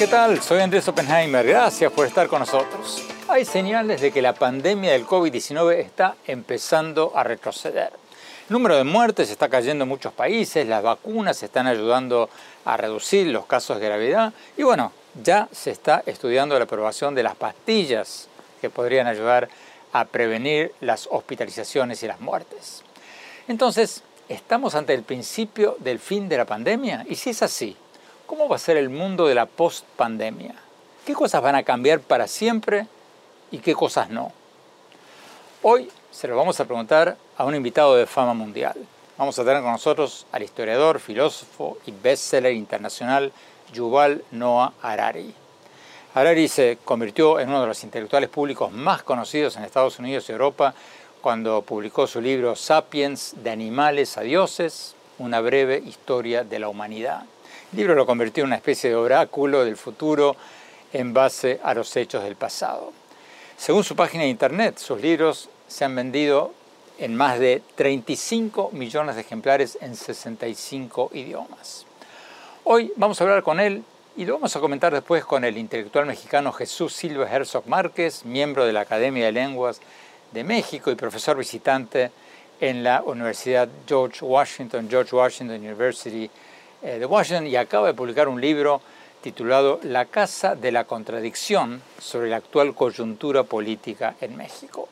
¿qué tal? Soy Andrés Oppenheimer. Gracias por estar con nosotros. Hay señales de que la pandemia del COVID-19 está empezando a retroceder. El número de muertes está cayendo en muchos países, las vacunas están ayudando a reducir los casos de gravedad y bueno, ya se está estudiando la aprobación de las pastillas que podrían ayudar a prevenir las hospitalizaciones y las muertes. Entonces, ¿estamos ante el principio del fin de la pandemia? Y si es así, ¿cómo va a ser el mundo de la post-pandemia? ¿Qué cosas van a cambiar para siempre y qué cosas no? Hoy se lo vamos a preguntar a un invitado de fama mundial. Vamos a tener con nosotros al historiador, filósofo y bestseller internacional Yuval Noah Harari. Harari se convirtió en uno de los intelectuales públicos más conocidos en Estados Unidos y Europa cuando publicó su libro Sapiens, de animales a dioses, una breve historia de la humanidad. El libro lo convirtió en una especie de oráculo del futuro en base a los hechos del pasado. Según su página de internet, sus libros se han vendido en más de 35 millones de ejemplares en 65 idiomas. Hoy vamos a hablar con él y lo vamos a comentar después con el intelectual mexicano Jesús Silva Herzog Márquez, miembro de la Academia de Lenguas de México y profesor visitante en la Universidad George Washington, George Washington University de Washington, y acaba de publicar un libro titulado La Casa de la Contradicción sobre la actual coyuntura política en México.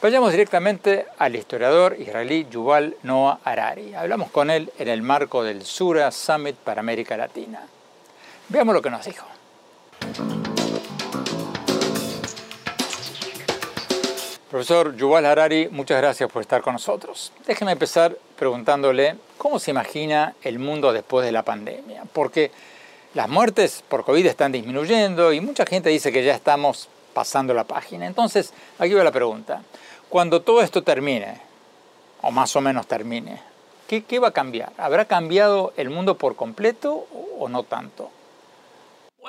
Vayamos directamente al historiador israelí Yuval Noah Harari. Hablamos con él en el marco del Sura Summit para América Latina. Veamos lo que nos dijo. Profesor Yuval Harari, muchas gracias por estar con nosotros. Déjeme empezar preguntándole cómo se imagina el mundo después de la pandemia, porque las muertes por COVID están disminuyendo y mucha gente dice que ya estamos pasando la página. Entonces, aquí va la pregunta. Cuando todo esto termine, o más o menos termine, ¿qué, qué va a cambiar? ¿Habrá cambiado el mundo por completo o no tanto?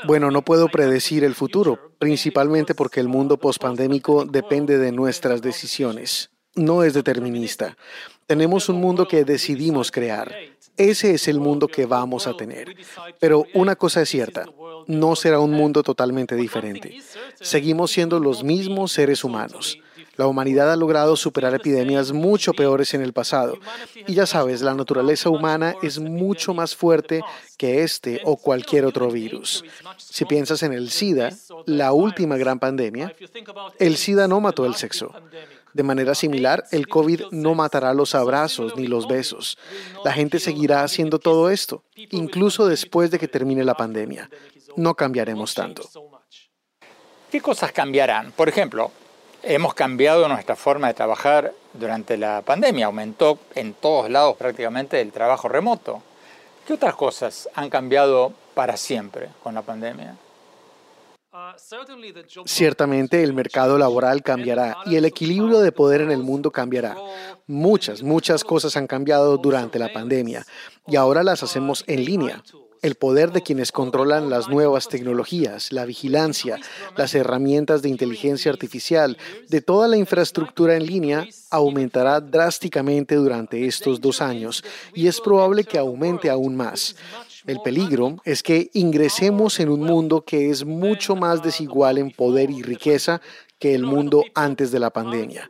Bueno, no puedo predecir el futuro, principalmente porque el mundo pospandémico depende de nuestras decisiones. No es determinista. Tenemos un mundo que decidimos crear. Ese es el mundo que vamos a tener. Pero una cosa es cierta, no será un mundo totalmente diferente. Seguimos siendo los mismos seres humanos. La humanidad ha logrado superar epidemias mucho peores en el pasado. Y ya sabes, la naturaleza humana es mucho más fuerte que este o cualquier otro virus. Si piensas en el SIDA, la última gran pandemia, el SIDA no mató el sexo. De manera similar, el COVID no matará los abrazos ni los besos. La gente seguirá haciendo todo esto, incluso después de que termine la pandemia. No cambiaremos tanto. ¿Qué cosas cambiarán? Por ejemplo, hemos cambiado nuestra forma de trabajar durante la pandemia. Aumentó en todos lados prácticamente el trabajo remoto. ¿Qué otras cosas han cambiado para siempre con la pandemia? Ciertamente el mercado laboral cambiará y el equilibrio de poder en el mundo cambiará. Muchas, muchas cosas han cambiado durante la pandemia y ahora las hacemos en línea. El poder de quienes controlan las nuevas tecnologías, la vigilancia, las herramientas de inteligencia artificial, de toda la infraestructura en línea, aumentará drásticamente durante estos dos años y es probable que aumente aún más. El peligro es que ingresemos en un mundo que es mucho más desigual en poder y riqueza que el mundo antes de la pandemia.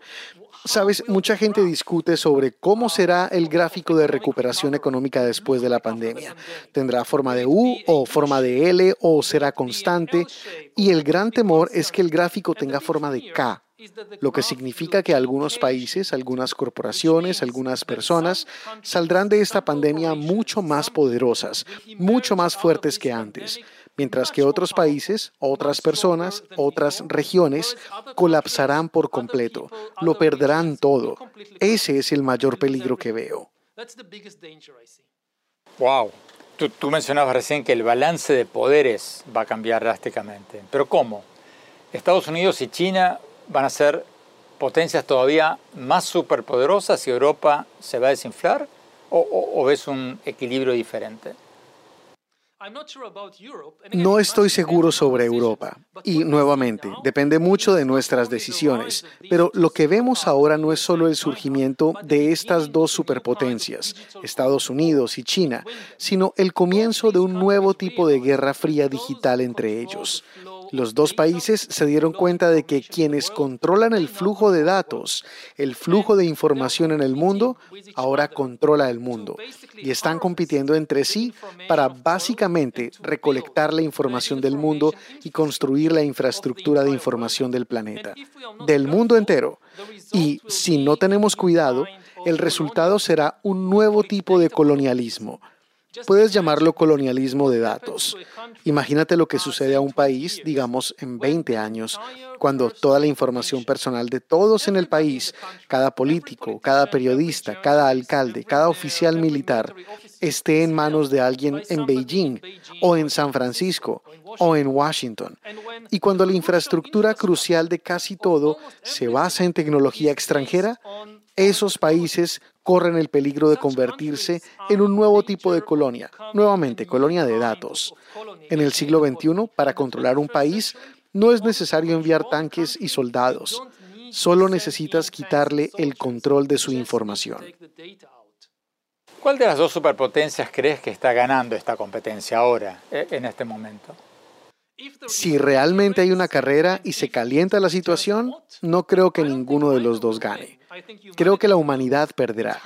Sabes, mucha gente discute sobre cómo será el gráfico de recuperación económica después de la pandemia. ¿Tendrá forma de U o forma de L o será constante? Y el gran temor es que el gráfico tenga forma de K, lo que significa que algunos países, algunas corporaciones, algunas personas saldrán de esta pandemia mucho más poderosas, mucho más fuertes que antes. Mientras que otros países, otras personas, otras regiones colapsarán por completo, lo perderán todo. Ese es el mayor peligro que veo. Wow. Tú, tú, mencionabas recién que el balance de poderes va a cambiar drásticamente. ¿Pero cómo? ¿Estados Unidos y China van a ser potencias todavía más superpoderosas y Europa se va a desinflar? ¿O, o ves un equilibrio diferente? No estoy seguro sobre Europa. Y nuevamente, depende mucho de nuestras decisiones. Pero lo que vemos ahora no es solo el surgimiento de estas dos superpotencias, Estados Unidos y China, sino el comienzo de un nuevo tipo de guerra fría digital entre ellos. Los dos países se dieron cuenta de que quienes controlan el flujo de datos, el flujo de información en el mundo, ahora controla el mundo. Y están compitiendo entre sí para básicamente recolectar la información del mundo y construir la infraestructura de información del planeta, del mundo entero. Y si no tenemos cuidado, el resultado será un nuevo tipo de colonialismo Puedes llamarlo colonialismo de datos. Imagínate lo que sucede a un país, digamos, en 20 años, cuando toda la información personal de todos en el país, cada político, cada periodista, cada alcalde, cada oficial militar, esté en manos de alguien en Beijing o en San Francisco o en Washington. Y cuando la infraestructura crucial de casi todo se basa en tecnología extranjera, esos países corren el peligro de convertirse en un nuevo tipo de colonia, nuevamente colonia de datos. En el siglo XXI, para controlar un país, no es necesario enviar tanques y soldados, solo necesitas quitarle el control de su información. ¿Cuál de las dos superpotencias crees que está ganando esta competencia ahora, e, en este momento? Si realmente hay una carrera y se calienta la situación, no creo que ninguno de los dos gane. Creo que la humanidad perderá.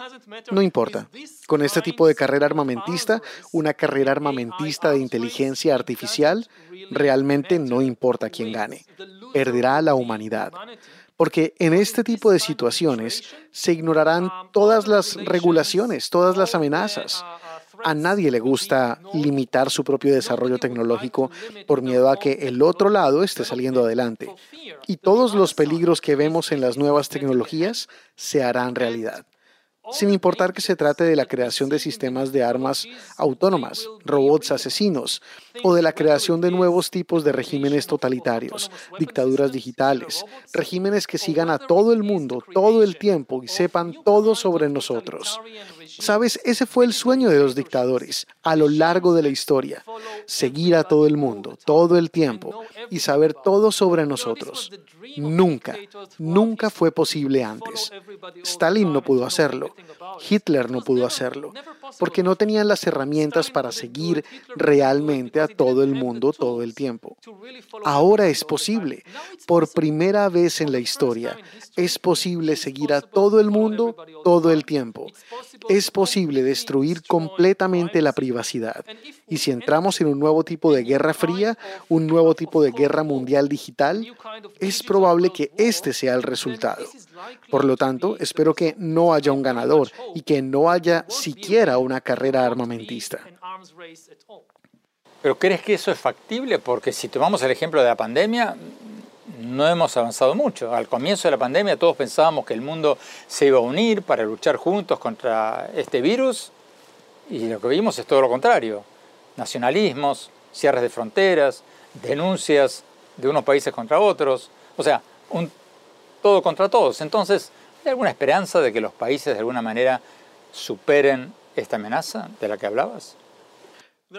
No importa. Con este tipo de carrera armamentista, una carrera armamentista de inteligencia artificial, realmente no importa quién gane. Perderá la humanidad. Porque en este tipo de situaciones se ignorarán todas las regulaciones, todas las amenazas. A nadie le gusta limitar su propio desarrollo tecnológico por miedo a que el otro lado esté saliendo adelante. Y todos los peligros que vemos en las nuevas tecnologías se harán realidad sin importar que se trate de la creación de sistemas de armas autónomas, robots asesinos, o de la creación de nuevos tipos de regímenes totalitarios, dictaduras digitales, regímenes que sigan a todo el mundo todo el tiempo y sepan todo sobre nosotros. Sabes, ese fue el sueño de los dictadores a lo largo de la historia, seguir a todo el mundo todo el tiempo y saber todo sobre nosotros. Nunca, nunca fue posible antes. Stalin no pudo hacerlo. Hitler no pudo hacerlo, porque no tenían las herramientas para seguir realmente a todo el mundo todo el tiempo. Ahora es posible. Por primera vez en la historia, es posible seguir a todo el mundo todo el tiempo. Es posible destruir completamente la privacidad. Y si entramos en un nuevo tipo de guerra fría, un nuevo tipo de guerra mundial digital, es probable que este sea el resultado. Por lo tanto, espero que no haya un ganador y que no haya siquiera una carrera armamentista. ¿Pero crees que eso es factible? Porque si tomamos el ejemplo de la pandemia, no hemos avanzado mucho. Al comienzo de la pandemia todos pensábamos que el mundo se iba a unir para luchar juntos contra este virus y lo que vimos es todo lo contrario. Nacionalismos, cierres de fronteras, denuncias de unos países contra otros, o sea, un todo contra todos. Entonces, ¿hay alguna esperanza de que los países de alguna manera superen esta amenaza de la que hablabas?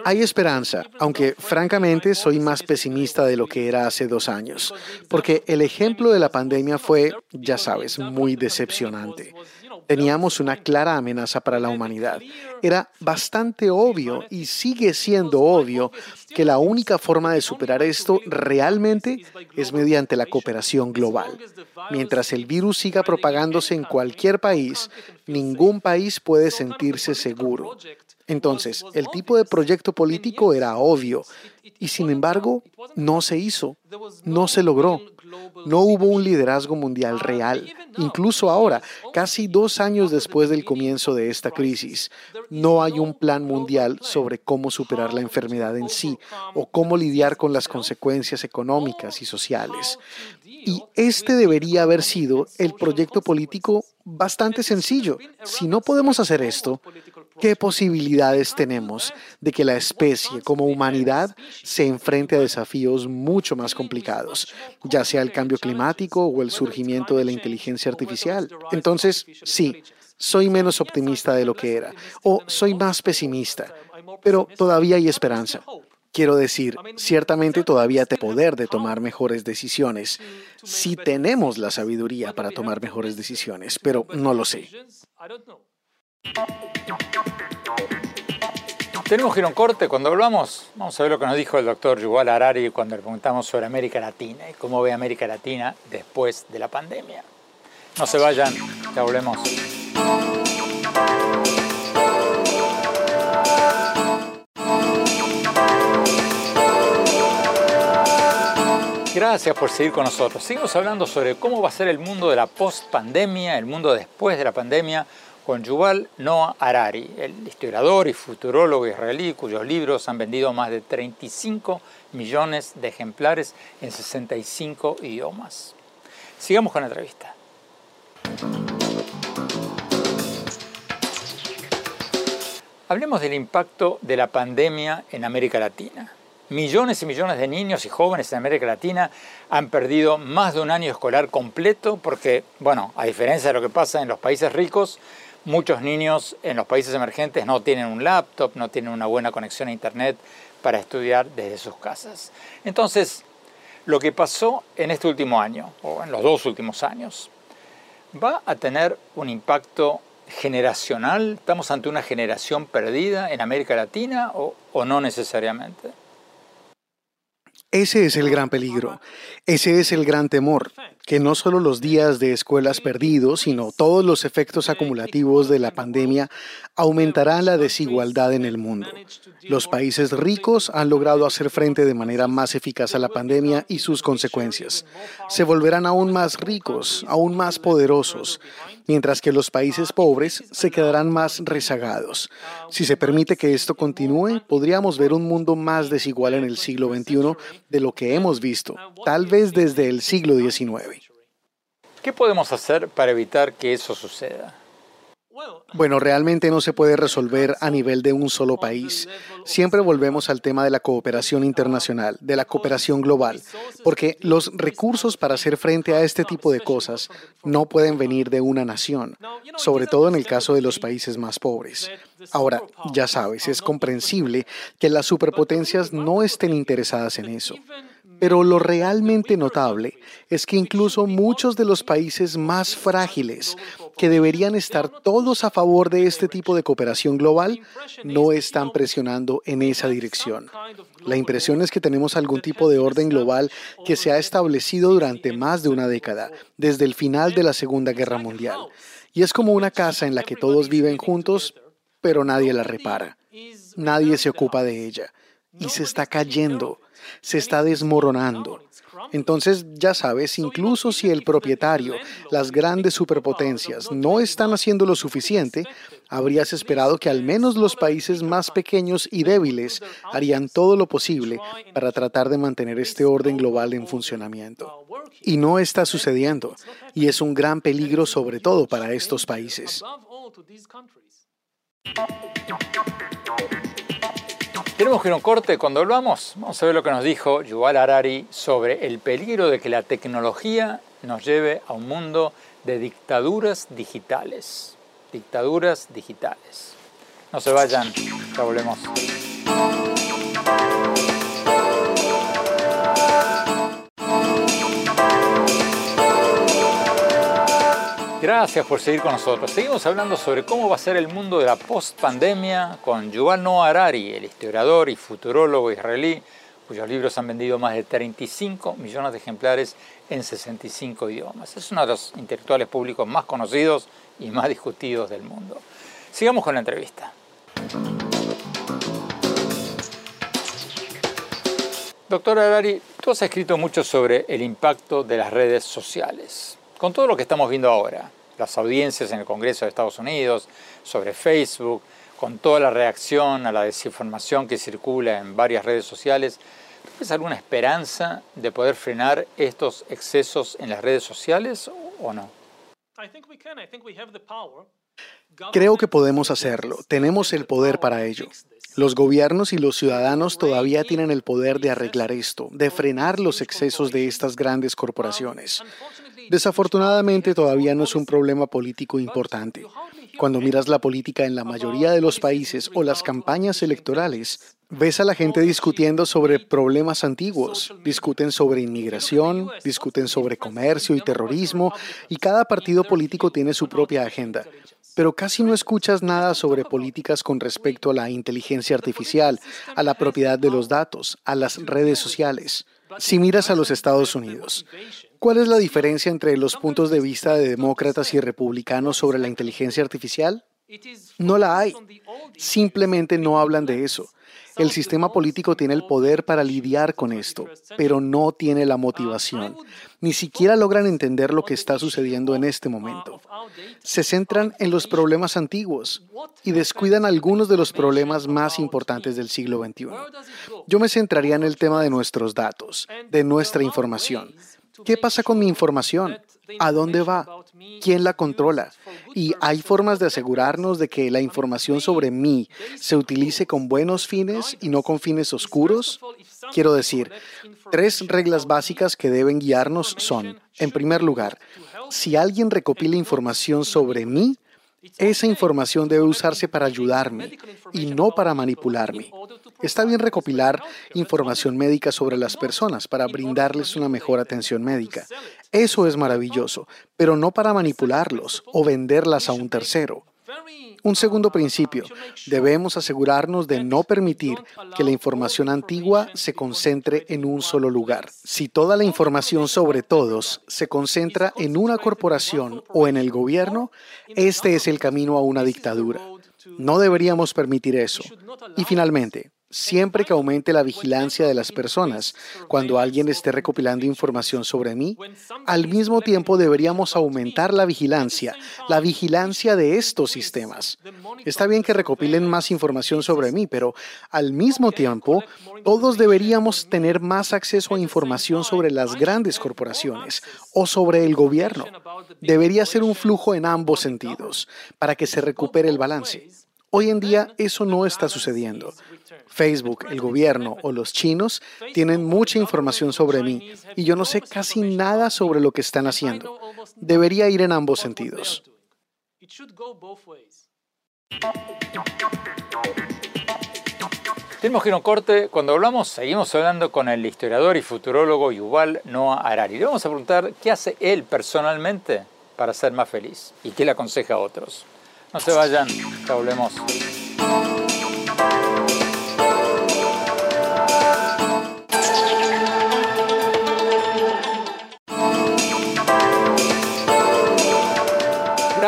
Hay esperanza, aunque francamente soy más pesimista de lo que era hace dos años, porque el ejemplo de la pandemia fue, ya sabes, muy decepcionante. Teníamos una clara amenaza para la humanidad. Era bastante obvio y sigue siendo obvio que la única forma de superar esto realmente es mediante la cooperación global. Mientras el virus siga propagándose en cualquier país, ningún país puede sentirse seguro. Entonces, el tipo de proyecto político era obvio y sin embargo no se hizo, no se logró. No hubo un liderazgo mundial real. Incluso ahora, casi dos años después del comienzo de esta crisis, no hay un plan mundial sobre cómo superar la enfermedad en sí o cómo lidiar con las consecuencias económicas y sociales. Y este debería haber sido el proyecto político bastante sencillo. Si no podemos hacer esto, ¿qué posibilidades tenemos de que la especie como humanidad se enfrente a desafíos mucho más complicados, ya sea el cambio climático o el surgimiento de la inteligencia artificial? Entonces, sí, soy menos optimista de lo que era, o soy más pesimista, pero todavía hay esperanza. Quiero decir, ciertamente todavía te poder de tomar mejores decisiones, si tenemos la sabiduría para tomar mejores decisiones, pero no lo sé. Tenemos que ir a un corte. Cuando volvamos, vamos a ver lo que nos dijo el doctor Yuval Harari cuando le preguntamos sobre América Latina y cómo ve América Latina después de la pandemia. No se vayan, ya volvemos. Gracias por seguir con nosotros. Seguimos hablando sobre cómo va a ser el mundo de la post-pandemia, el mundo después de la pandemia, con Yuval Noah Harari, el historiador y futurólogo israelí cuyos libros han vendido más de 35 millones de ejemplares en 65 idiomas. Sigamos con la entrevista. Hablemos del impacto de la pandemia en América Latina. Millones y millones de niños y jóvenes en América Latina han perdido más de un año escolar completo porque, bueno, a diferencia de lo que pasa en los países ricos, muchos niños en los países emergentes no tienen un laptop, no tienen una buena conexión a Internet para estudiar desde sus casas. Entonces, lo que pasó en este último año, o en los dos últimos años, va a tener un impacto generacional. ¿Estamos ante una generación perdida en América Latina o, o no necesariamente? Ese es el gran peligro, ese es el gran temor, que no solo los días de escuelas perdidos, sino todos los efectos acumulativos de la pandemia aumentarán la desigualdad en el mundo. Los países ricos han logrado hacer frente de manera más eficaz a la pandemia y sus consecuencias. Se volverán aún más ricos, aún más poderosos, mientras que los países pobres se quedarán más rezagados. Si se permite que esto continúe, podríamos ver un mundo más desigual en el siglo XXI de lo que hemos visto, tal vez desde el siglo XIX. ¿Qué podemos hacer para evitar que eso suceda? Bueno, realmente no se puede resolver a nivel de un solo país. Siempre volvemos al tema de la cooperación internacional, de la cooperación global, porque los recursos para hacer frente a este tipo de cosas no pueden venir de una nación, sobre todo en el caso de los países más pobres. Ahora, ya sabes, es comprensible que las superpotencias no estén interesadas en eso. Pero lo realmente notable es que incluso muchos de los países más frágiles, que deberían estar todos a favor de este tipo de cooperación global, no están presionando en esa dirección. La impresión es que tenemos algún tipo de orden global que se ha establecido durante más de una década, desde el final de la Segunda Guerra Mundial. Y es como una casa en la que todos viven juntos, pero nadie la repara. Nadie se ocupa de ella. Y se está cayendo se está desmoronando. Entonces, ya sabes, incluso si el propietario, las grandes superpotencias, no están haciendo lo suficiente, habrías esperado que al menos los países más pequeños y débiles harían todo lo posible para tratar de mantener este orden global en funcionamiento. Y no está sucediendo, y es un gran peligro sobre todo para estos países. Tenemos que ir a un corte. Cuando volvamos, vamos a ver lo que nos dijo Yuval Harari sobre el peligro de que la tecnología nos lleve a un mundo de dictaduras digitales. Dictaduras digitales. No se vayan, ya volvemos. Gracias por seguir con nosotros. Seguimos hablando sobre cómo va a ser el mundo de la post-pandemia con Yuval Noah Harari, el historiador y futurólogo israelí, cuyos libros han vendido más de 35 millones de ejemplares en 65 idiomas. Es uno de los intelectuales públicos más conocidos y más discutidos del mundo. Sigamos con la entrevista. Doctor Harari, Tú has escrito mucho sobre el impacto de las redes sociales. Con todo lo que estamos viendo ahora, las audiencias en el Congreso de Estados Unidos, sobre Facebook, con toda la reacción a la desinformación que circula en varias redes sociales, ¿tienes alguna esperanza de poder frenar estos excesos en las redes sociales o no? Creo que podemos hacerlo. Tenemos el poder para ello. Los gobiernos y los ciudadanos todavía tienen el poder de arreglar esto, de frenar los excesos de estas grandes corporaciones. Desafortunadamente todavía no es un problema político importante. Cuando miras la política en la mayoría de los países o las campañas electorales, ves a la gente discutiendo sobre problemas antiguos, discuten sobre inmigración, discuten sobre comercio y terrorismo, y cada partido político tiene su propia agenda pero casi no escuchas nada sobre políticas con respecto a la inteligencia artificial, a la propiedad de los datos, a las redes sociales. Si miras a los Estados Unidos, ¿cuál es la diferencia entre los puntos de vista de demócratas y republicanos sobre la inteligencia artificial? No la hay. Simplemente no hablan de eso. El sistema político tiene el poder para lidiar con esto, pero no tiene la motivación. Ni siquiera logran entender lo que está sucediendo en este momento. Se centran en los problemas antiguos y descuidan algunos de los problemas más importantes del siglo XXI. Yo me centraría en el tema de nuestros datos, de nuestra información. ¿Qué pasa con mi información? ¿A dónde va? ¿Quién la controla? Y hay formas de asegurarnos de que la información sobre mí se utilice con buenos fines y no con fines oscuros. Quiero decir, tres reglas básicas que deben guiarnos son, en primer lugar, si alguien recopila información sobre mí, esa información debe usarse para ayudarme y no para manipularme. Está bien recopilar información médica sobre las personas para brindarles una mejor atención médica. Eso es maravilloso, pero no para manipularlos o venderlas a un tercero. Un segundo principio, debemos asegurarnos de no permitir que la información antigua se concentre en un solo lugar. Si toda la información sobre todos se concentra en una corporación o en el gobierno, este es el camino a una dictadura. No deberíamos permitir eso. Y finalmente, siempre que aumente la vigilancia de las personas cuando alguien esté recopilando información sobre mí, al mismo tiempo deberíamos aumentar la vigilancia, la vigilancia de estos sistemas. Está bien que recopilen más información sobre mí, pero al mismo tiempo, todos deberíamos tener más acceso a información sobre las grandes corporaciones o sobre el gobierno. Debería ser un flujo en ambos sentidos para que se recupere el balance. Hoy en día eso no está sucediendo. Facebook, el gobierno o los chinos tienen mucha información sobre mí y yo no sé casi nada sobre lo que están haciendo. Debería ir en ambos sentidos. Tenemos que ir a un corte. Cuando hablamos, seguimos hablando con el historiador y futurólogo Yuval Noah Harari. Le vamos a preguntar qué hace él personalmente para ser más feliz y qué le aconseja a otros. No se vayan, ya volvemos.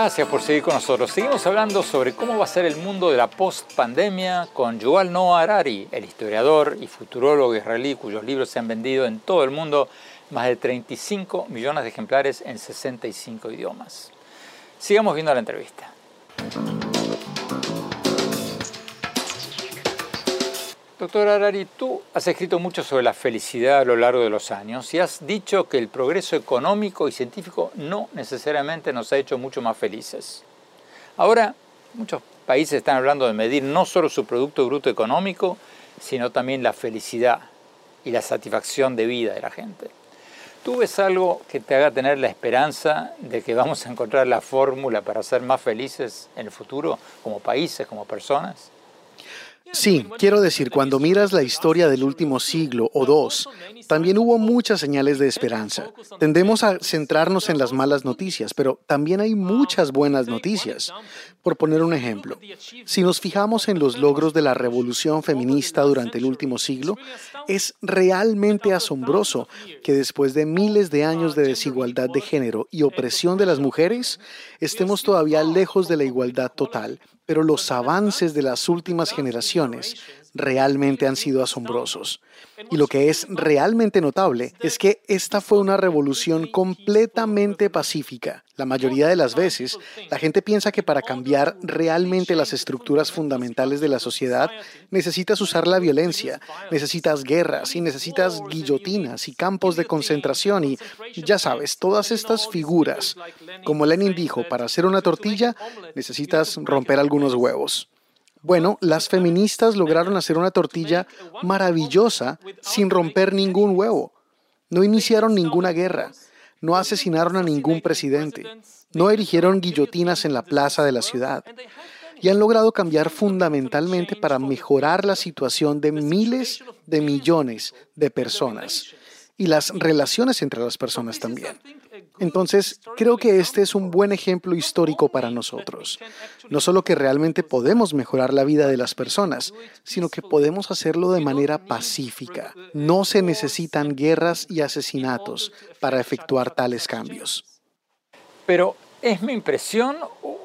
Gracias por seguir con nosotros. Seguimos hablando sobre cómo va a ser el mundo de la post-pandemia con Yuval Noah Harari, el historiador y futurólogo israelí cuyos libros se han vendido en todo el mundo más de 35 millones de ejemplares en 65 idiomas. Sigamos viendo la entrevista. Doctor Arari, tú has escrito mucho sobre la felicidad a lo largo de los años y has dicho que el progreso económico y científico no necesariamente nos ha hecho mucho más felices. Ahora, muchos países están hablando de medir no solo su Producto Bruto Económico, sino también la felicidad y la satisfacción de vida de la gente. ¿Tú ves algo que te haga tener la esperanza de que vamos a encontrar la fórmula para ser más felices en el futuro, como países, como personas? Sí, quiero decir, cuando miras la historia del último siglo o dos, también hubo muchas señales de esperanza. Tendemos a centrarnos en las malas noticias, pero también hay muchas buenas noticias. Por poner un ejemplo, si nos fijamos en los logros de la revolución feminista durante el último siglo, es realmente asombroso que después de miles de años de desigualdad de género y opresión de las mujeres, estemos todavía lejos de la igualdad total pero los avances de las últimas generaciones realmente han sido asombrosos. Y lo que es realmente notable es que esta fue una revolución completamente pacífica. La mayoría de las veces, la gente piensa que para cambiar realmente las estructuras fundamentales de la sociedad, necesitas usar la violencia, necesitas guerras y necesitas guillotinas y campos de concentración y, ya sabes, todas estas figuras. Como Lenin dijo, para hacer una tortilla necesitas romper algunos huevos. Bueno, las feministas lograron hacer una tortilla maravillosa sin romper ningún huevo. No iniciaron ninguna guerra, no asesinaron a ningún presidente, no erigieron guillotinas en la plaza de la ciudad y han logrado cambiar fundamentalmente para mejorar la situación de miles de millones de personas y las relaciones entre las personas también. Entonces, creo que este es un buen ejemplo histórico para nosotros. No solo que realmente podemos mejorar la vida de las personas, sino que podemos hacerlo de manera pacífica. No se necesitan guerras y asesinatos para efectuar tales cambios. Pero, ¿es mi impresión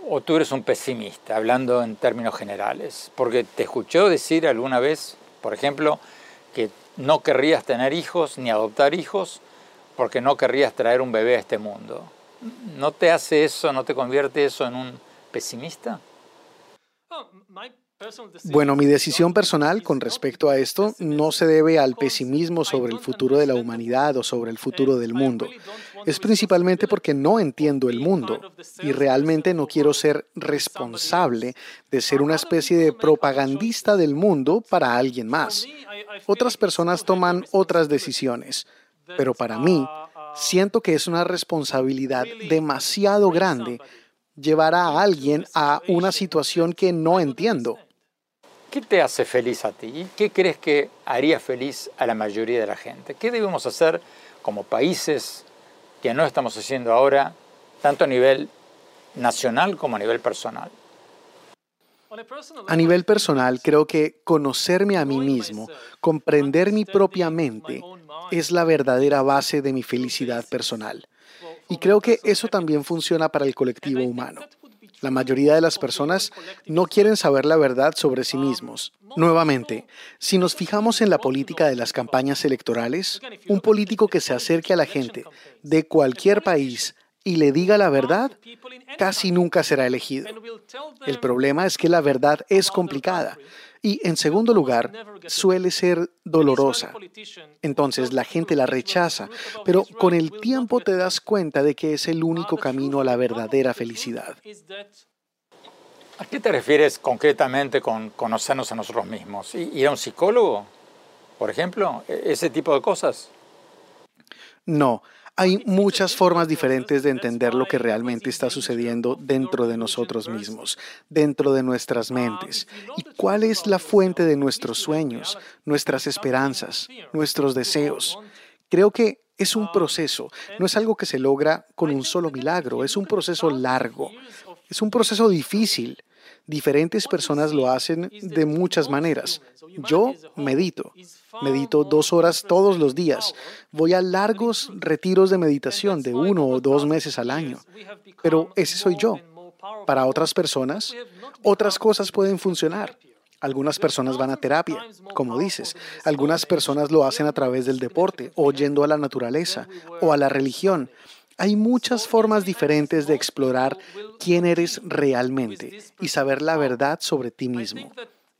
o tú eres un pesimista, hablando en términos generales? Porque te escuché decir alguna vez, por ejemplo, que no querrías tener hijos ni adoptar hijos porque no querrías traer un bebé a este mundo. ¿No te hace eso, no te convierte eso en un pesimista? Bueno, mi decisión personal con respecto a esto no se debe al pesimismo sobre el futuro de la humanidad o sobre el futuro del mundo. Es principalmente porque no entiendo el mundo y realmente no quiero ser responsable de ser una especie de propagandista del mundo para alguien más. Otras personas toman otras decisiones pero para mí siento que es una responsabilidad demasiado grande llevar a alguien a una situación que no entiendo. ¿Qué te hace feliz a ti? ¿Qué crees que haría feliz a la mayoría de la gente? ¿Qué debemos hacer como países que no estamos haciendo ahora, tanto a nivel nacional como a nivel personal? A nivel personal, creo que conocerme a mí mismo, comprender mi propia mente, es la verdadera base de mi felicidad personal. Y creo que eso también funciona para el colectivo humano. La mayoría de las personas no quieren saber la verdad sobre sí mismos. Nuevamente, si nos fijamos en la política de las campañas electorales, un político que se acerque a la gente de cualquier país y le diga la verdad, casi nunca será elegido. El problema es que la verdad es complicada y, en segundo lugar, suele ser dolorosa. Entonces la gente la rechaza, pero con el tiempo te das cuenta de que es el único camino a la verdadera felicidad. ¿A qué te refieres concretamente con conocernos a nosotros mismos? ¿Ir a un psicólogo, por ejemplo? ¿E-, ¿Ese tipo de cosas? No, hay muchas formas diferentes de entender lo que realmente está sucediendo dentro de nosotros mismos, dentro de nuestras mentes, y cuál es la fuente de nuestros sueños, nuestras esperanzas, nuestros deseos. Creo que es un proceso, no es algo que se logra con un solo milagro, es un proceso largo, es un proceso difícil. Diferentes personas lo hacen de muchas maneras. Yo medito. Medito dos horas todos los días. Voy a largos retiros de meditación de uno o dos meses al año. Pero ese soy yo. Para otras personas, otras cosas pueden funcionar. Algunas personas van a terapia, como dices. Algunas personas lo hacen a través del deporte, o yendo a la naturaleza, o a la religión. Hay muchas formas diferentes de explorar quién eres realmente y saber la verdad sobre ti mismo.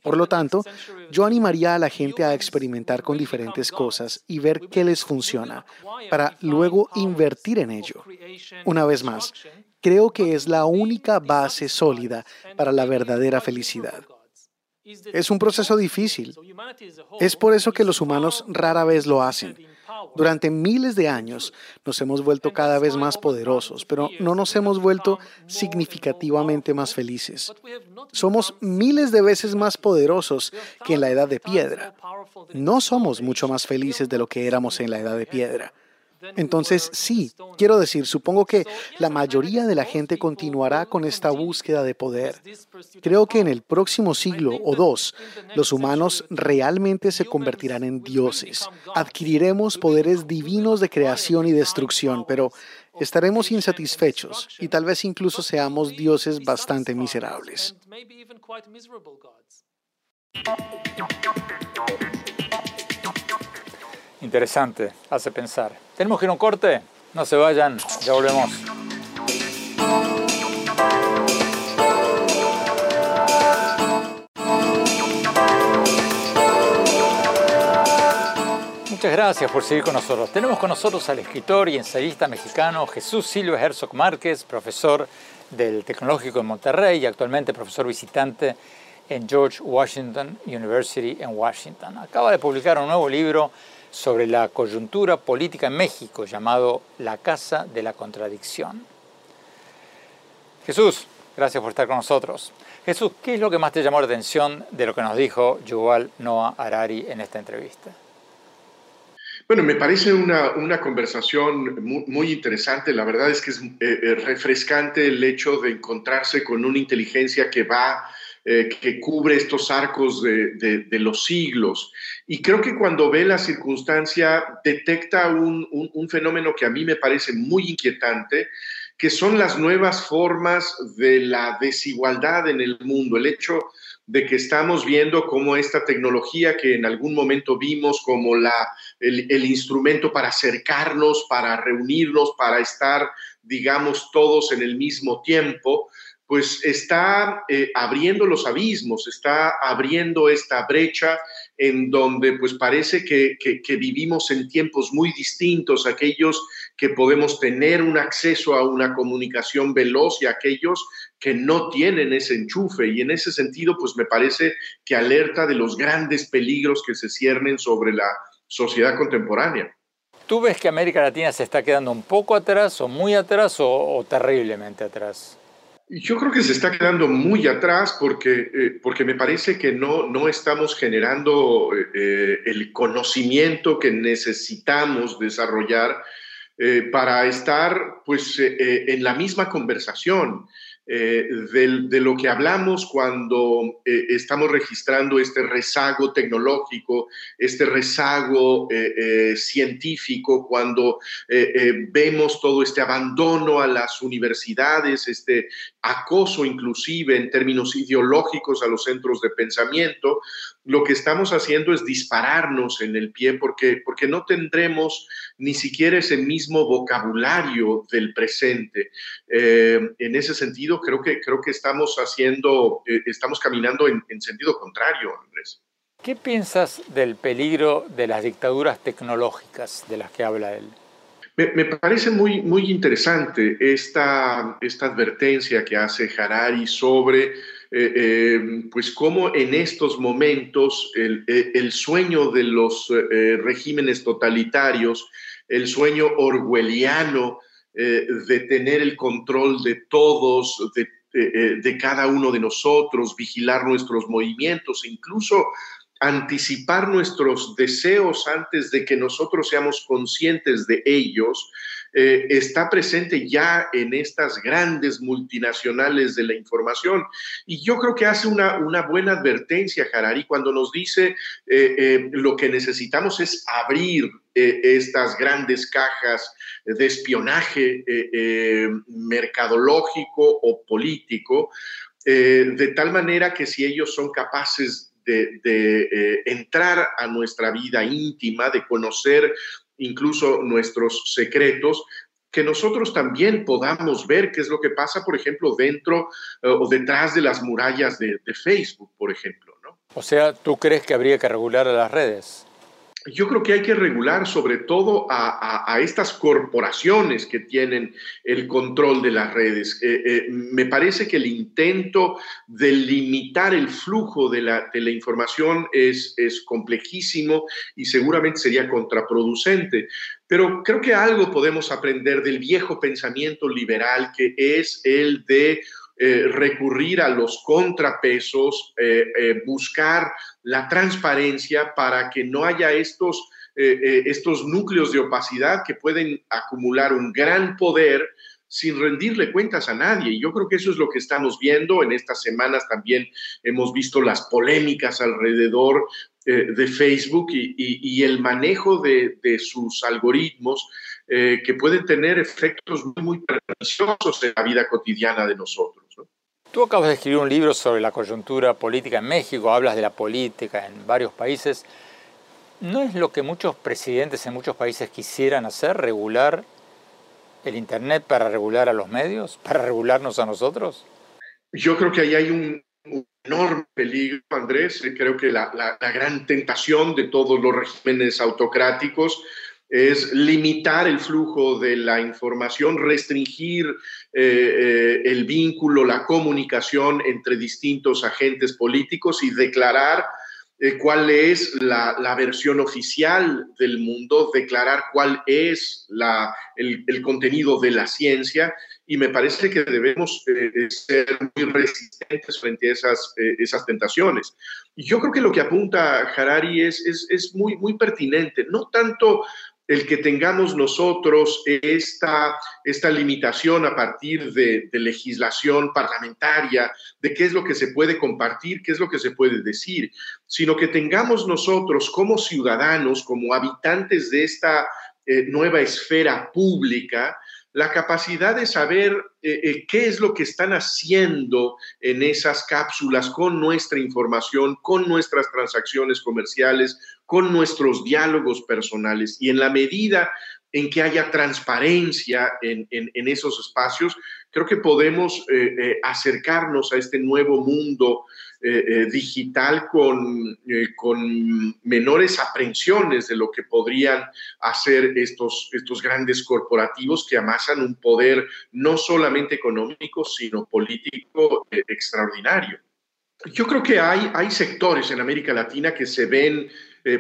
Por lo tanto, yo animaría a la gente a experimentar con diferentes cosas y ver qué les funciona, para luego invertir en ello. Una vez más, creo que es la única base sólida para la verdadera felicidad. Es un proceso difícil. Es por eso que los humanos rara vez lo hacen. Durante miles de años nos hemos vuelto cada vez más poderosos, pero no nos hemos vuelto significativamente más felices. Somos miles de veces más poderosos que en la edad de piedra. No somos mucho más felices de lo que éramos en la edad de piedra. Entonces, sí, quiero decir, supongo que la mayoría de la gente continuará con esta búsqueda de poder. Creo que en el próximo siglo o dos, los humanos realmente se convertirán en dioses. Adquiriremos poderes divinos de creación y destrucción, pero estaremos insatisfechos y tal vez incluso seamos dioses bastante miserables. Interesante, hace pensar. Tenemos que ir a un corte, no se vayan, ya volvemos. Muchas gracias por seguir con nosotros. Tenemos con nosotros al escritor y ensayista mexicano Jesús Silva Herzog Márquez, profesor del Tecnológico de Monterrey y actualmente profesor visitante en George Washington University en Washington. Acaba de publicar un nuevo libro sobre la coyuntura política en México llamado La Casa de la Contradicción. Jesús, gracias por estar con nosotros. Jesús, ¿qué es lo que más te llamó la atención de lo que nos dijo Yuval Noah Harari en esta entrevista? Bueno, me parece una, una conversación muy, interesante. La verdad es que es eh, refrescante el hecho de encontrarse con una inteligencia que va eh, que cubre estos arcos de, los siglos. Y creo que cuando ve la circunstancia detecta un, fenómeno que a mí me parece muy inquietante, que son las nuevas formas de la desigualdad en el mundo, el hecho de que estamos viendo cómo esta tecnología que en algún momento vimos como la, el, instrumento para acercarnos, para reunirnos, para estar, digamos, todos en el mismo tiempo, pues está eh, abriendo los abismos, está abriendo esta brecha en donde pues parece que, vivimos en tiempos muy distintos, aquellos que podemos tener un acceso a una comunicación veloz y aquellos que no tienen ese enchufe. Y en ese sentido, pues me parece que alerta de los grandes peligros que se ciernen sobre la sociedad contemporánea. ¿Tú ves que América Latina se está quedando un poco atrás o muy atrás o terriblemente atrás? Yo creo que se está quedando muy atrás porque, eh, porque me parece que no, no estamos generando eh, el conocimiento que necesitamos desarrollar eh, para estar pues, en la misma conversación. Eh, de, lo que hablamos cuando eh, estamos registrando este rezago tecnológico, este rezago eh, científico, cuando vemos todo este abandono a las universidades, este acoso inclusive en términos ideológicos a los centros de pensamiento, lo que estamos haciendo es dispararnos en el pie porque, porque no tendremos ni siquiera ese mismo vocabulario del presente. en ese sentido, creo que, creo que estamos haciendo, eh, estamos caminando en, sentido contrario, Andrés. ¿Qué piensas del peligro de las dictaduras tecnológicas de las que habla él? Me, parece muy, muy interesante esta, esta advertencia que hace Harari sobre eh, eh, pues cómo en estos momentos el, el sueño de los regímenes totalitarios, el sueño orwelliano eh, de tener el control de todos, eh, eh, de, cada uno de nosotros, vigilar nuestros movimientos, incluso anticipar nuestros deseos antes de que nosotros seamos conscientes de ellos, eh, está presente ya en estas grandes multinacionales de la información. Y yo creo que hace una, buena advertencia, Harari, cuando nos dice eh, eh, lo que necesitamos es abrir estas grandes cajas de espionaje mercadológico o político, de tal manera que si ellos son capaces de, entrar a nuestra vida íntima, de conocer incluso nuestros secretos, que nosotros también podamos ver qué es lo que pasa, por ejemplo, dentro eh, o detrás de las murallas de, de Facebook, por ejemplo. O sea, ¿tú crees que habría que regular a las redes? Yo creo que hay que regular sobre todo a, estas corporaciones que tienen el control de las redes. Eh, eh, me parece que el intento de limitar el flujo de la, información es, es complejísimo y seguramente sería contraproducente. Pero creo que algo podemos aprender del viejo pensamiento liberal que es el de eh, recurrir a los contrapesos, eh, eh, buscar la transparencia para que no haya estos estos núcleos de opacidad que pueden acumular un gran poder sin rendirle cuentas a nadie. Y yo creo que eso es lo que estamos viendo. En estas semanas también hemos visto las polémicas alrededor de Facebook y, el manejo de, sus algoritmos eh, que pueden tener efectos muy, muy perniciosos en la vida cotidiana de nosotros. Tú acabas de escribir un libro sobre la coyuntura política en México, hablas de la política en varios países. ¿No es lo que muchos presidentes en muchos países quisieran hacer, regular el Internet para regular a los medios, para regularnos a nosotros? Yo creo que ahí hay un, enorme peligro, Andrés. Creo que la, gran tentación de todos los regímenes autocráticos es limitar el flujo de la información, restringir eh, eh, el vínculo, la comunicación entre distintos agentes políticos y declarar eh, cuál es la, versión oficial del mundo, declarar cuál es la, el, contenido de la ciencia y me parece que debemos ser muy resistentes frente a esas, esas tentaciones. Y yo creo que lo que apunta Harari es, es, es muy, muy pertinente, no tanto el que tengamos nosotros esta, esta limitación a partir de, legislación parlamentaria, de qué es lo que se puede compartir, qué es lo que se puede decir, sino que tengamos nosotros como ciudadanos, como habitantes de esta eh, nueva esfera pública, la capacidad de saber eh, eh, qué es lo que están haciendo en esas cápsulas con nuestra información, con nuestras transacciones comerciales, con nuestros diálogos personales. Y en la medida en que haya transparencia en, esos espacios, creo que podemos eh, acercarnos a este nuevo mundo eh, eh, digital con, eh, con menores aprensiones de lo que podrían hacer estos, estos grandes corporativos que amasan un poder no solamente económico, sino político extraordinario. Yo creo que hay, hay sectores en América Latina que se ven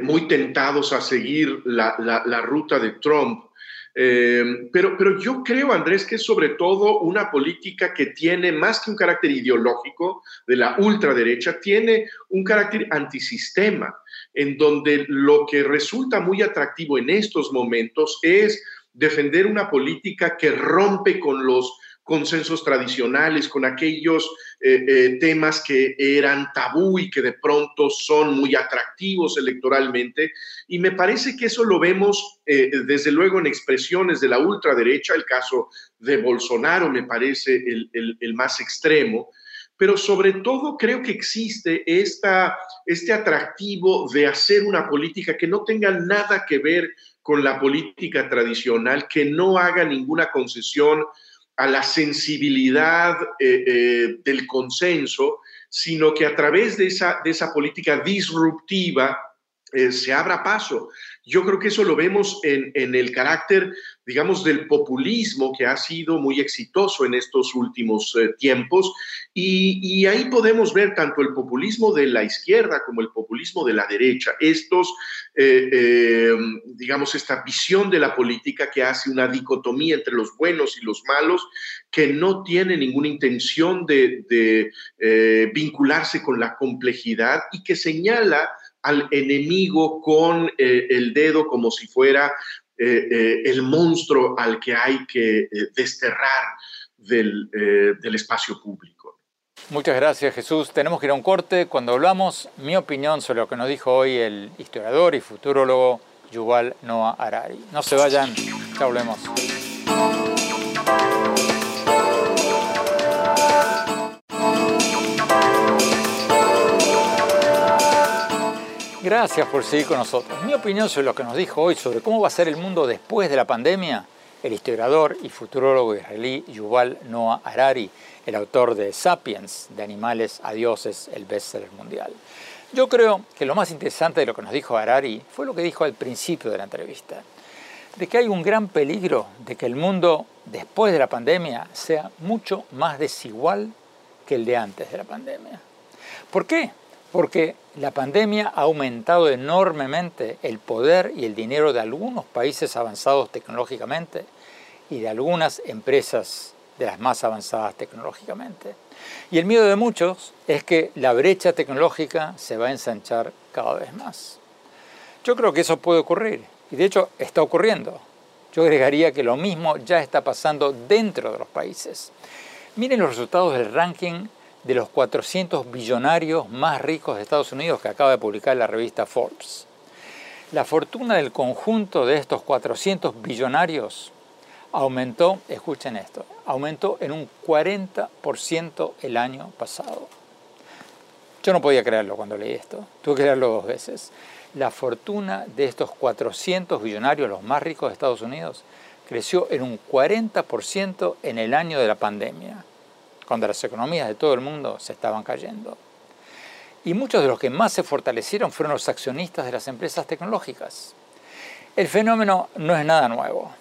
muy tentados a seguir la, la, la ruta de Trump. Eh, pero, pero yo creo, Andrés, que es sobre todo una política que tiene más que un carácter ideológico de la ultraderecha, tiene un carácter antisistema, en donde lo que resulta muy atractivo en estos momentos es defender una política que rompe con los consensos tradicionales, con aquellos eh, eh, temas que eran tabú y que de pronto son muy atractivos electoralmente. Y me parece que eso lo vemos eh, desde luego en expresiones de la ultraderecha, el caso de Bolsonaro me parece el, el, más extremo, pero sobre todo creo que existe esta, este atractivo de hacer una política que no tenga nada que ver con la política tradicional, que no haga ninguna concesión a la sensibilidad eh, eh, del consenso, sino que a través de esa, de esa política disruptiva eh, se abra paso. Yo creo que eso lo vemos en, en, el carácter, digamos, del populismo que ha sido muy exitoso en estos últimos eh, tiempos. Y, ahí podemos ver tanto el populismo de la izquierda como el populismo de la derecha. Estos, eh, digamos, esta visión de la política que hace una dicotomía entre los buenos y los malos, que no tiene ninguna intención de, de vincularse con la complejidad y que señala al enemigo con eh, el dedo como si fuera eh, eh, el monstruo al que hay que desterrar del, del espacio público. Muchas gracias Jesús. Tenemos que ir a un corte. Cuando hablamos, mi opinión sobre lo que nos dijo hoy el historiador y futurólogo Yuval Noah Harari. No se vayan, ya volvemos. Gracias por seguir con nosotros. Mi opinión sobre lo que nos dijo hoy sobre cómo va a ser el mundo después de la pandemia, el historiador y futurólogo israelí Yuval Noah Harari, el autor de Sapiens, de animales a dioses, el bestseller mundial. Yo creo que lo más interesante de lo que nos dijo Harari fue lo que dijo al principio de la entrevista, de que hay un gran peligro de que el mundo después de la pandemia sea mucho más desigual que el de antes de la pandemia. ¿Por qué? Porque la pandemia ha aumentado enormemente el poder y el dinero de algunos países avanzados tecnológicamente y de algunas empresas de las más avanzadas tecnológicamente. Y el miedo de muchos es que la brecha tecnológica se va a ensanchar cada vez más. Yo creo que eso puede ocurrir y de hecho está ocurriendo. Yo agregaría que lo mismo ya está pasando dentro de los países. Miren los resultados del ranking de los 400 billonarios más ricos de Estados Unidos que acaba de publicar la revista Forbes. La fortuna del conjunto de estos 400 billonarios aumentó, escuchen esto, aumentó en un 40% el año pasado. Yo no podía creerlo cuando leí esto, tuve que leerlo dos veces. La fortuna de estos 400 billonarios, los más ricos de Estados Unidos, creció en un 40% en el año de la pandemia, cuando las economías de todo el mundo se estaban cayendo. Y muchos de los que más se fortalecieron fueron los accionistas de las empresas tecnológicas. El fenómeno no es nada nuevo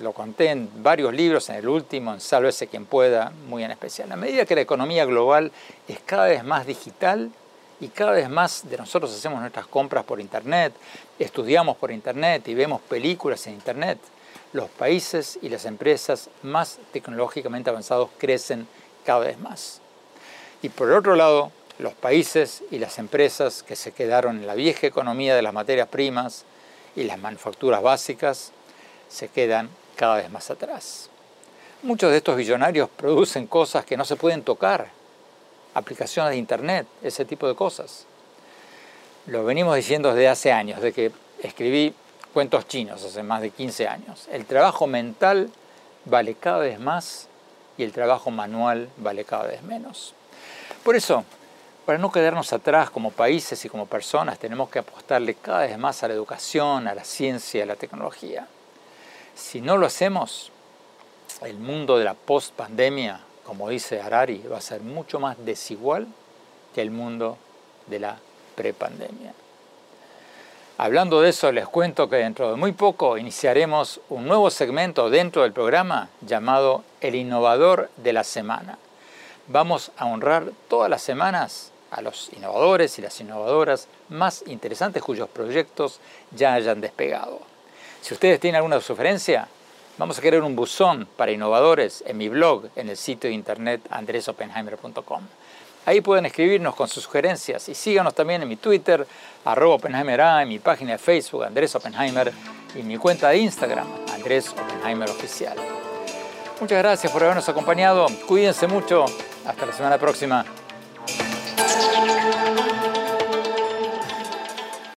lo conté en varios libros, en el último, en Sálvese quien pueda, muy en especial. A medida que la economía global es cada vez más digital y cada vez más de nosotros hacemos nuestras compras por Internet, estudiamos por Internet y vemos películas en Internet, los países y las empresas más tecnológicamente avanzados crecen cada vez más. Y por otro lado, los países y las empresas que se quedaron en la vieja economía de las materias primas y las manufacturas básicas se quedan cada vez más atrás. Muchos de estos billonarios producen cosas que no se pueden tocar, aplicaciones de Internet, ese tipo de cosas. Lo venimos diciendo desde hace años, de que escribí cuentos chinos hace más de 15 años. El trabajo mental vale cada vez más y el trabajo manual vale cada vez menos. Por eso, para no quedarnos atrás como países y como personas, tenemos que apostarle cada vez más a la educación, a la ciencia, a la tecnología. Si no lo hacemos, el mundo de la post-pandemia, como dice Harari, va a ser mucho más desigual que el mundo de la prepandemia. Hablando de eso, les cuento que dentro de muy poco iniciaremos un nuevo segmento dentro del programa llamado El Innovador de la Semana. Vamos a honrar todas las semanas a los innovadores y las innovadoras más interesantes cuyos proyectos ya hayan despegado. Si ustedes tienen alguna sugerencia, vamos a crear un buzón para innovadores en mi blog, en el sitio de internet andresopenheimer.com. Ahí pueden escribirnos con sus sugerencias y síganos también en mi Twitter, arroba en mi página de Facebook, Andrés Oppenheimer, y mi cuenta de Instagram, Andrés Oppenheimer Oficial. Muchas gracias por habernos acompañado. Cuídense mucho. Hasta la semana próxima.